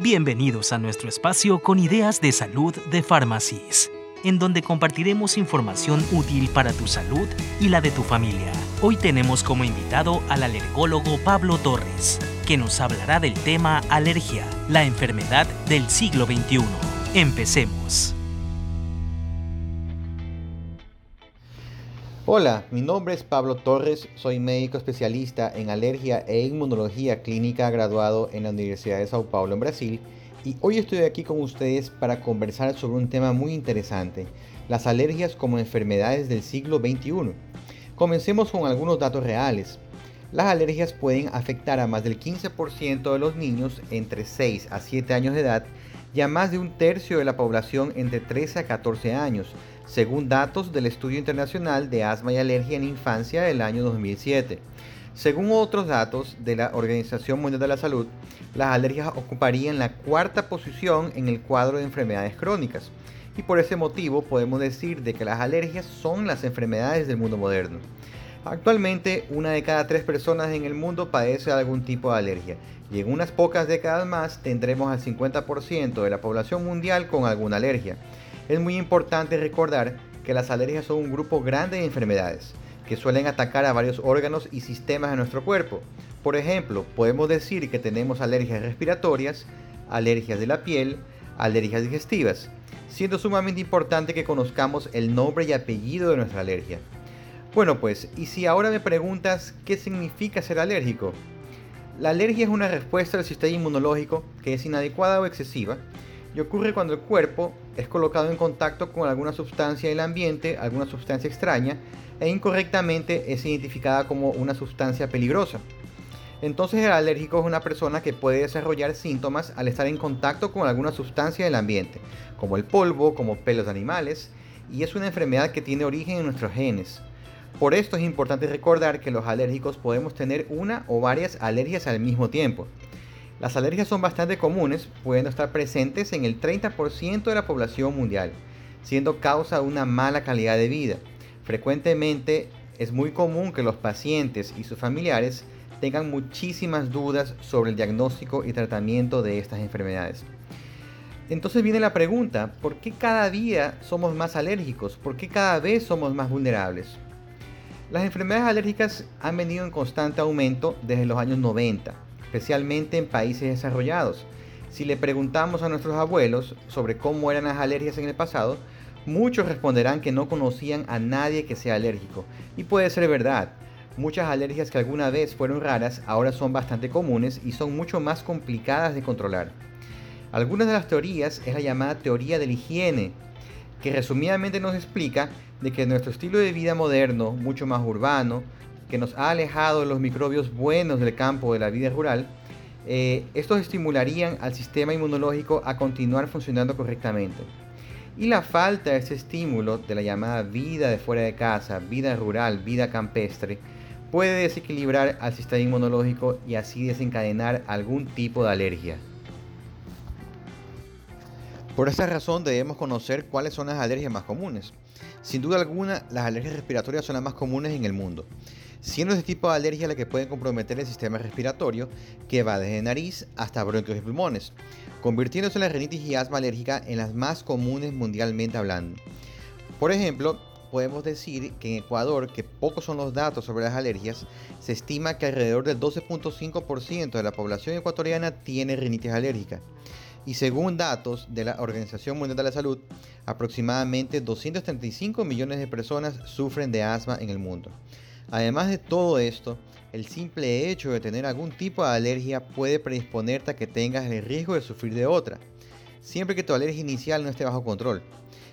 Bienvenidos a nuestro espacio con ideas de salud de Pharmacies, en donde compartiremos información útil para tu salud y la de tu familia. Hoy tenemos como invitado al alergólogo Pablo Torres, que nos hablará del tema alergia, la enfermedad del siglo XXI. Empecemos. Hola, mi nombre es Pablo Torres, soy médico especialista en alergia e inmunología clínica graduado en la Universidad de Sao Paulo en Brasil y hoy estoy aquí con ustedes para conversar sobre un tema muy interesante, las alergias como enfermedades del siglo XXI. Comencemos con algunos datos reales. Las alergias pueden afectar a más del 15% de los niños entre 6 a 7 años de edad y a más de un tercio de la población entre 13 a 14 años, según datos del Estudio Internacional de Asma y Alergia en Infancia del año 2007. Según otros datos de la Organización Mundial de la Salud, las alergias ocuparían la cuarta posición en el cuadro de enfermedades crónicas. Y por ese motivo podemos decir de que las alergias son las enfermedades del mundo moderno. Actualmente, una de cada tres personas en el mundo padece algún tipo de alergia y en unas pocas décadas más tendremos al 50% de la población mundial con alguna alergia. Es muy importante recordar que las alergias son un grupo grande de enfermedades que suelen atacar a varios órganos y sistemas de nuestro cuerpo. Por ejemplo, podemos decir que tenemos alergias respiratorias, alergias de la piel, alergias digestivas, siendo sumamente importante que conozcamos el nombre y apellido de nuestra alergia. Bueno pues, y si ahora me preguntas qué significa ser alérgico, la alergia es una respuesta del sistema inmunológico que es inadecuada o excesiva y ocurre cuando el cuerpo es colocado en contacto con alguna sustancia del ambiente, alguna sustancia extraña, e incorrectamente es identificada como una sustancia peligrosa. Entonces el alérgico es una persona que puede desarrollar síntomas al estar en contacto con alguna sustancia del ambiente, como el polvo, como pelos de animales, y es una enfermedad que tiene origen en nuestros genes. Por esto es importante recordar que los alérgicos podemos tener una o varias alergias al mismo tiempo. Las alergias son bastante comunes, pudiendo estar presentes en el 30% de la población mundial, siendo causa de una mala calidad de vida. Frecuentemente es muy común que los pacientes y sus familiares tengan muchísimas dudas sobre el diagnóstico y tratamiento de estas enfermedades. Entonces viene la pregunta, ¿por qué cada día somos más alérgicos? ¿Por qué cada vez somos más vulnerables? Las enfermedades alérgicas han venido en constante aumento desde los años 90 especialmente en países desarrollados. Si le preguntamos a nuestros abuelos sobre cómo eran las alergias en el pasado, muchos responderán que no conocían a nadie que sea alérgico. Y puede ser verdad. Muchas alergias que alguna vez fueron raras ahora son bastante comunes y son mucho más complicadas de controlar. Algunas de las teorías es la llamada teoría de la higiene, que resumidamente nos explica de que nuestro estilo de vida moderno, mucho más urbano, que nos ha alejado de los microbios buenos del campo de la vida rural, eh, estos estimularían al sistema inmunológico a continuar funcionando correctamente. Y la falta de ese estímulo de la llamada vida de fuera de casa, vida rural, vida campestre, puede desequilibrar al sistema inmunológico y así desencadenar algún tipo de alergia. Por esta razón debemos conocer cuáles son las alergias más comunes. Sin duda alguna, las alergias respiratorias son las más comunes en el mundo siendo este tipo de alergia la que puede comprometer el sistema respiratorio, que va desde nariz hasta bronquios y pulmones, convirtiéndose la rinitis y asma alérgica en las más comunes mundialmente hablando. Por ejemplo, podemos decir que en Ecuador, que pocos son los datos sobre las alergias, se estima que alrededor del 12.5% de la población ecuatoriana tiene rinitis alérgica. Y según datos de la Organización Mundial de la Salud, aproximadamente 235 millones de personas sufren de asma en el mundo. Además de todo esto, el simple hecho de tener algún tipo de alergia puede predisponerte a que tengas el riesgo de sufrir de otra, siempre que tu alergia inicial no esté bajo control.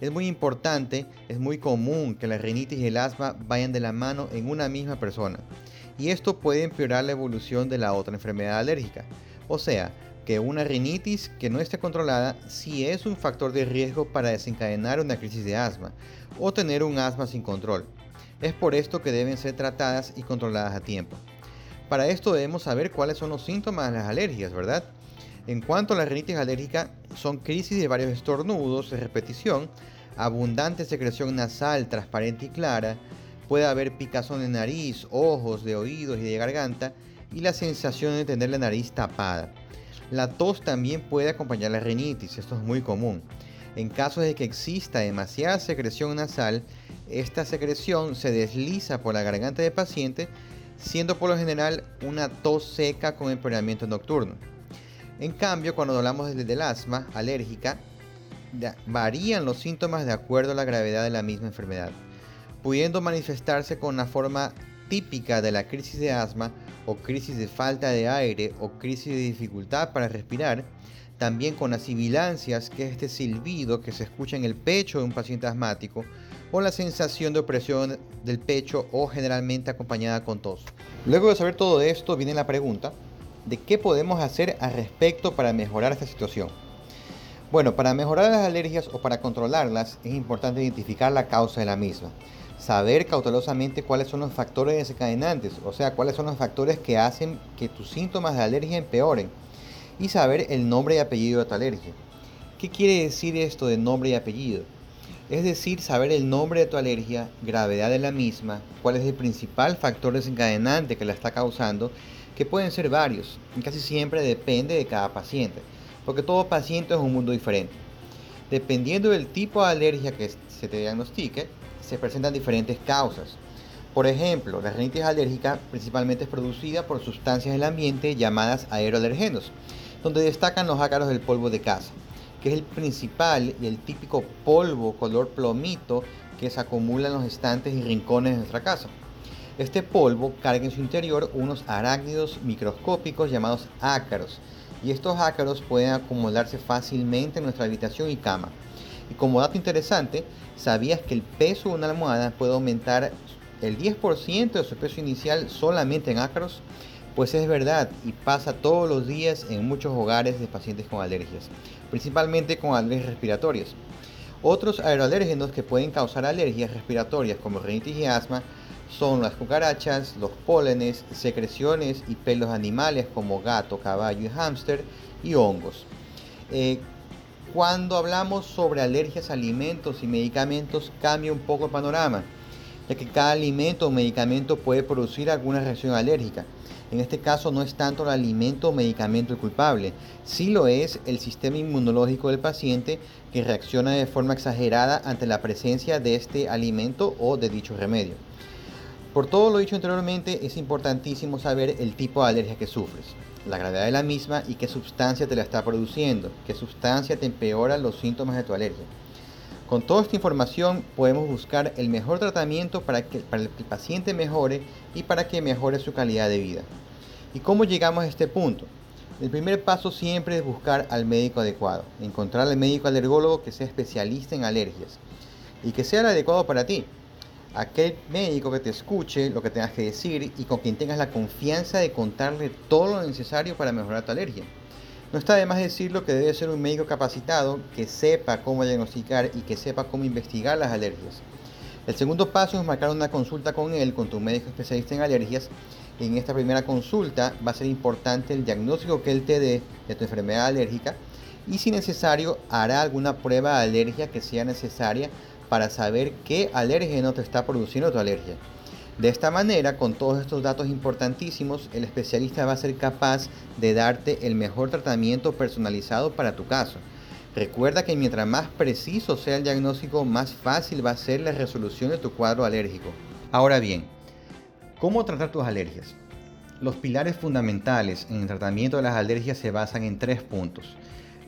Es muy importante, es muy común que la rinitis y el asma vayan de la mano en una misma persona, y esto puede empeorar la evolución de la otra enfermedad alérgica. O sea, que una rinitis que no esté controlada sí es un factor de riesgo para desencadenar una crisis de asma o tener un asma sin control. Es por esto que deben ser tratadas y controladas a tiempo. Para esto debemos saber cuáles son los síntomas de las alergias, ¿verdad? En cuanto a la rinitis alérgica, son crisis de varios estornudos de repetición, abundante secreción nasal transparente y clara, puede haber picazón de nariz, ojos, de oídos y de garganta, y la sensación de tener la nariz tapada. La tos también puede acompañar la rinitis, esto es muy común. En caso de que exista demasiada secreción nasal, esta secreción se desliza por la garganta del paciente, siendo por lo general una tos seca con empeoramiento nocturno. En cambio, cuando hablamos del asma alérgica, varían los síntomas de acuerdo a la gravedad de la misma enfermedad, pudiendo manifestarse con una forma típica de la crisis de asma o crisis de falta de aire o crisis de dificultad para respirar, también con las sibilancias, que es este silbido que se escucha en el pecho de un paciente asmático, o la sensación de opresión del pecho o generalmente acompañada con tos. Luego de saber todo esto viene la pregunta de qué podemos hacer al respecto para mejorar esta situación. Bueno, para mejorar las alergias o para controlarlas es importante identificar la causa de la misma saber cautelosamente cuáles son los factores desencadenantes, o sea, cuáles son los factores que hacen que tus síntomas de alergia empeoren y saber el nombre y apellido de tu alergia. ¿Qué quiere decir esto de nombre y apellido? Es decir, saber el nombre de tu alergia, gravedad de la misma, cuál es el principal factor desencadenante que la está causando, que pueden ser varios, y casi siempre depende de cada paciente, porque todo paciente es un mundo diferente. Dependiendo del tipo de alergia que se te diagnostique, se presentan diferentes causas. Por ejemplo, la rinitis alérgica principalmente es producida por sustancias del ambiente llamadas aeroalergenos, donde destacan los ácaros del polvo de casa, que es el principal y el típico polvo color plomito que se acumula en los estantes y rincones de nuestra casa. Este polvo carga en su interior unos arácnidos microscópicos llamados ácaros, y estos ácaros pueden acumularse fácilmente en nuestra habitación y cama. Y como dato interesante, ¿sabías que el peso de una almohada puede aumentar el 10% de su peso inicial solamente en ácaros? Pues es verdad y pasa todos los días en muchos hogares de pacientes con alergias, principalmente con alergias respiratorias. Otros aeroalérgenos que pueden causar alergias respiratorias como rinitis y asma son las cucarachas, los pólenes, secreciones y pelos animales como gato, caballo y hámster y hongos. Eh, cuando hablamos sobre alergias a alimentos y medicamentos cambia un poco el panorama, ya que cada alimento o medicamento puede producir alguna reacción alérgica. En este caso no es tanto el alimento o medicamento el culpable, sí lo es el sistema inmunológico del paciente que reacciona de forma exagerada ante la presencia de este alimento o de dicho remedio. Por todo lo dicho anteriormente, es importantísimo saber el tipo de alergia que sufres la gravedad de la misma y qué sustancia te la está produciendo, qué sustancia te empeora los síntomas de tu alergia. Con toda esta información podemos buscar el mejor tratamiento para que, el paciente mejore y para que mejore su calidad de vida. ¿Y cómo llegamos a este punto? El primer paso siempre es buscar al médico adecuado, encontrar al médico alergólogo que sea especialista en alergias y que sea el adecuado para ti aquel médico que te escuche lo que tengas que decir y con quien tengas la confianza de contarle todo lo necesario para mejorar tu alergia. No está de más decirlo que debe ser un médico capacitado que sepa cómo diagnosticar y que sepa cómo investigar las alergias. El segundo paso es marcar una consulta con él, con tu médico especialista en alergias. En esta primera consulta va a ser importante el diagnóstico que él te dé de tu enfermedad alérgica y si necesario hará alguna prueba de alergia que sea necesaria para saber qué alérgeno te está produciendo tu alergia. De esta manera, con todos estos datos importantísimos, el especialista va a ser capaz de darte el mejor tratamiento personalizado para tu caso. Recuerda que mientras más preciso sea el diagnóstico, más fácil va a ser la resolución de tu cuadro alérgico. Ahora bien, ¿cómo tratar tus alergias? Los pilares fundamentales en el tratamiento de las alergias se basan en tres puntos.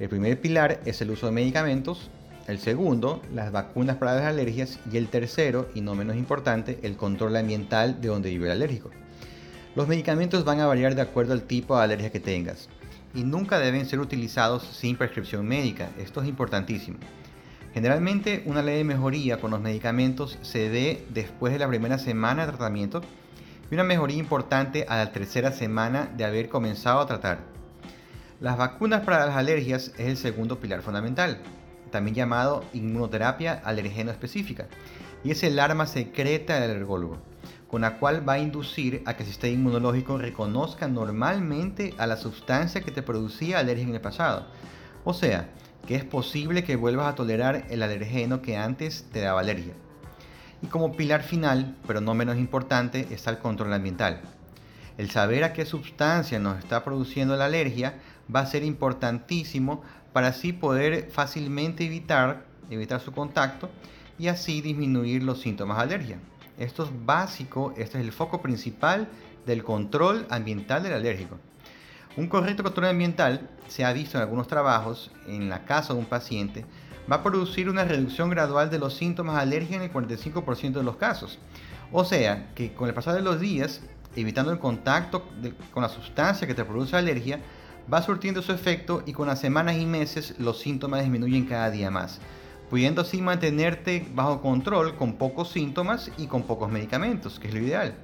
El primer pilar es el uso de medicamentos, el segundo, las vacunas para las alergias. Y el tercero, y no menos importante, el control ambiental de donde vive el alérgico. Los medicamentos van a variar de acuerdo al tipo de alergia que tengas y nunca deben ser utilizados sin prescripción médica. Esto es importantísimo. Generalmente una leve mejoría con los medicamentos se ve después de la primera semana de tratamiento y una mejoría importante a la tercera semana de haber comenzado a tratar. Las vacunas para las alergias es el segundo pilar fundamental también llamado inmunoterapia alergeno específica, y es el arma secreta del alergólogo, con la cual va a inducir a que el sistema inmunológico reconozca normalmente a la sustancia que te producía alergia en el pasado. O sea, que es posible que vuelvas a tolerar el alergeno que antes te daba alergia. Y como pilar final, pero no menos importante, está el control ambiental. El saber a qué sustancia nos está produciendo la alergia va a ser importantísimo para así poder fácilmente evitar, evitar su contacto y así disminuir los síntomas de alergia. Esto es básico, este es el foco principal del control ambiental del alérgico. Un correcto control ambiental se ha visto en algunos trabajos en la casa de un paciente va a producir una reducción gradual de los síntomas de alergia en el 45% de los casos. O sea, que con el pasar de los días, evitando el contacto con la sustancia que te produce alergia, va surtiendo su efecto y con las semanas y meses los síntomas disminuyen cada día más, pudiendo así mantenerte bajo control con pocos síntomas y con pocos medicamentos, que es lo ideal.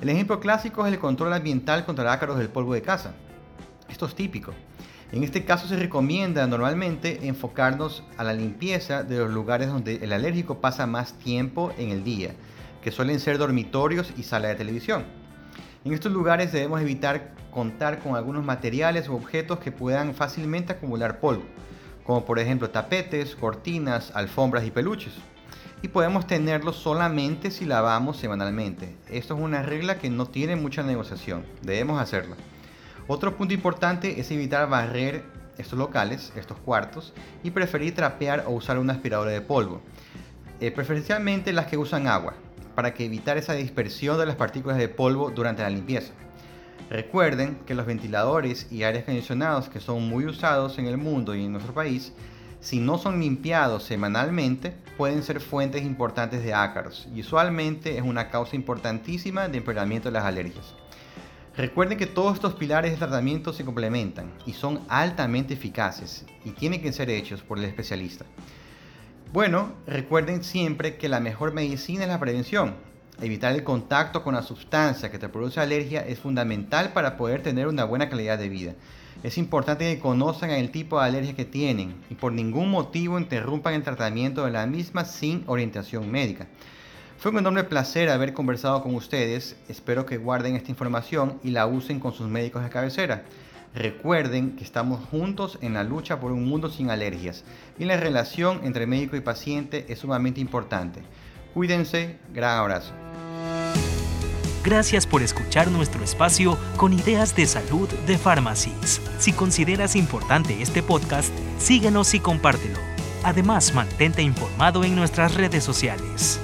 El ejemplo clásico es el control ambiental contra ácaros del polvo de casa. Esto es típico. En este caso se recomienda normalmente enfocarnos a la limpieza de los lugares donde el alérgico pasa más tiempo en el día, que suelen ser dormitorios y sala de televisión. En estos lugares debemos evitar contar con algunos materiales u objetos que puedan fácilmente acumular polvo, como por ejemplo tapetes, cortinas, alfombras y peluches. Y podemos tenerlos solamente si lavamos semanalmente. Esto es una regla que no tiene mucha negociación, debemos hacerla. Otro punto importante es evitar barrer estos locales, estos cuartos, y preferir trapear o usar una aspiradora de polvo, eh, preferencialmente las que usan agua, para que evitar esa dispersión de las partículas de polvo durante la limpieza. Recuerden que los ventiladores y aires acondicionados que son muy usados en el mundo y en nuestro país, si no son limpiados semanalmente, pueden ser fuentes importantes de ácaros y usualmente es una causa importantísima de empeoramiento de las alergias. Recuerden que todos estos pilares de tratamiento se complementan y son altamente eficaces y tienen que ser hechos por el especialista. Bueno, recuerden siempre que la mejor medicina es la prevención. Evitar el contacto con la sustancia que te produce alergia es fundamental para poder tener una buena calidad de vida. Es importante que conozcan el tipo de alergia que tienen y por ningún motivo interrumpan el tratamiento de la misma sin orientación médica. Fue un enorme placer haber conversado con ustedes. Espero que guarden esta información y la usen con sus médicos de cabecera. Recuerden que estamos juntos en la lucha por un mundo sin alergias y la relación entre médico y paciente es sumamente importante. Cuídense, gran abrazo. Gracias por escuchar nuestro espacio con ideas de salud de Pharmacies. Si consideras importante este podcast, síguenos y compártelo. Además, mantente informado en nuestras redes sociales.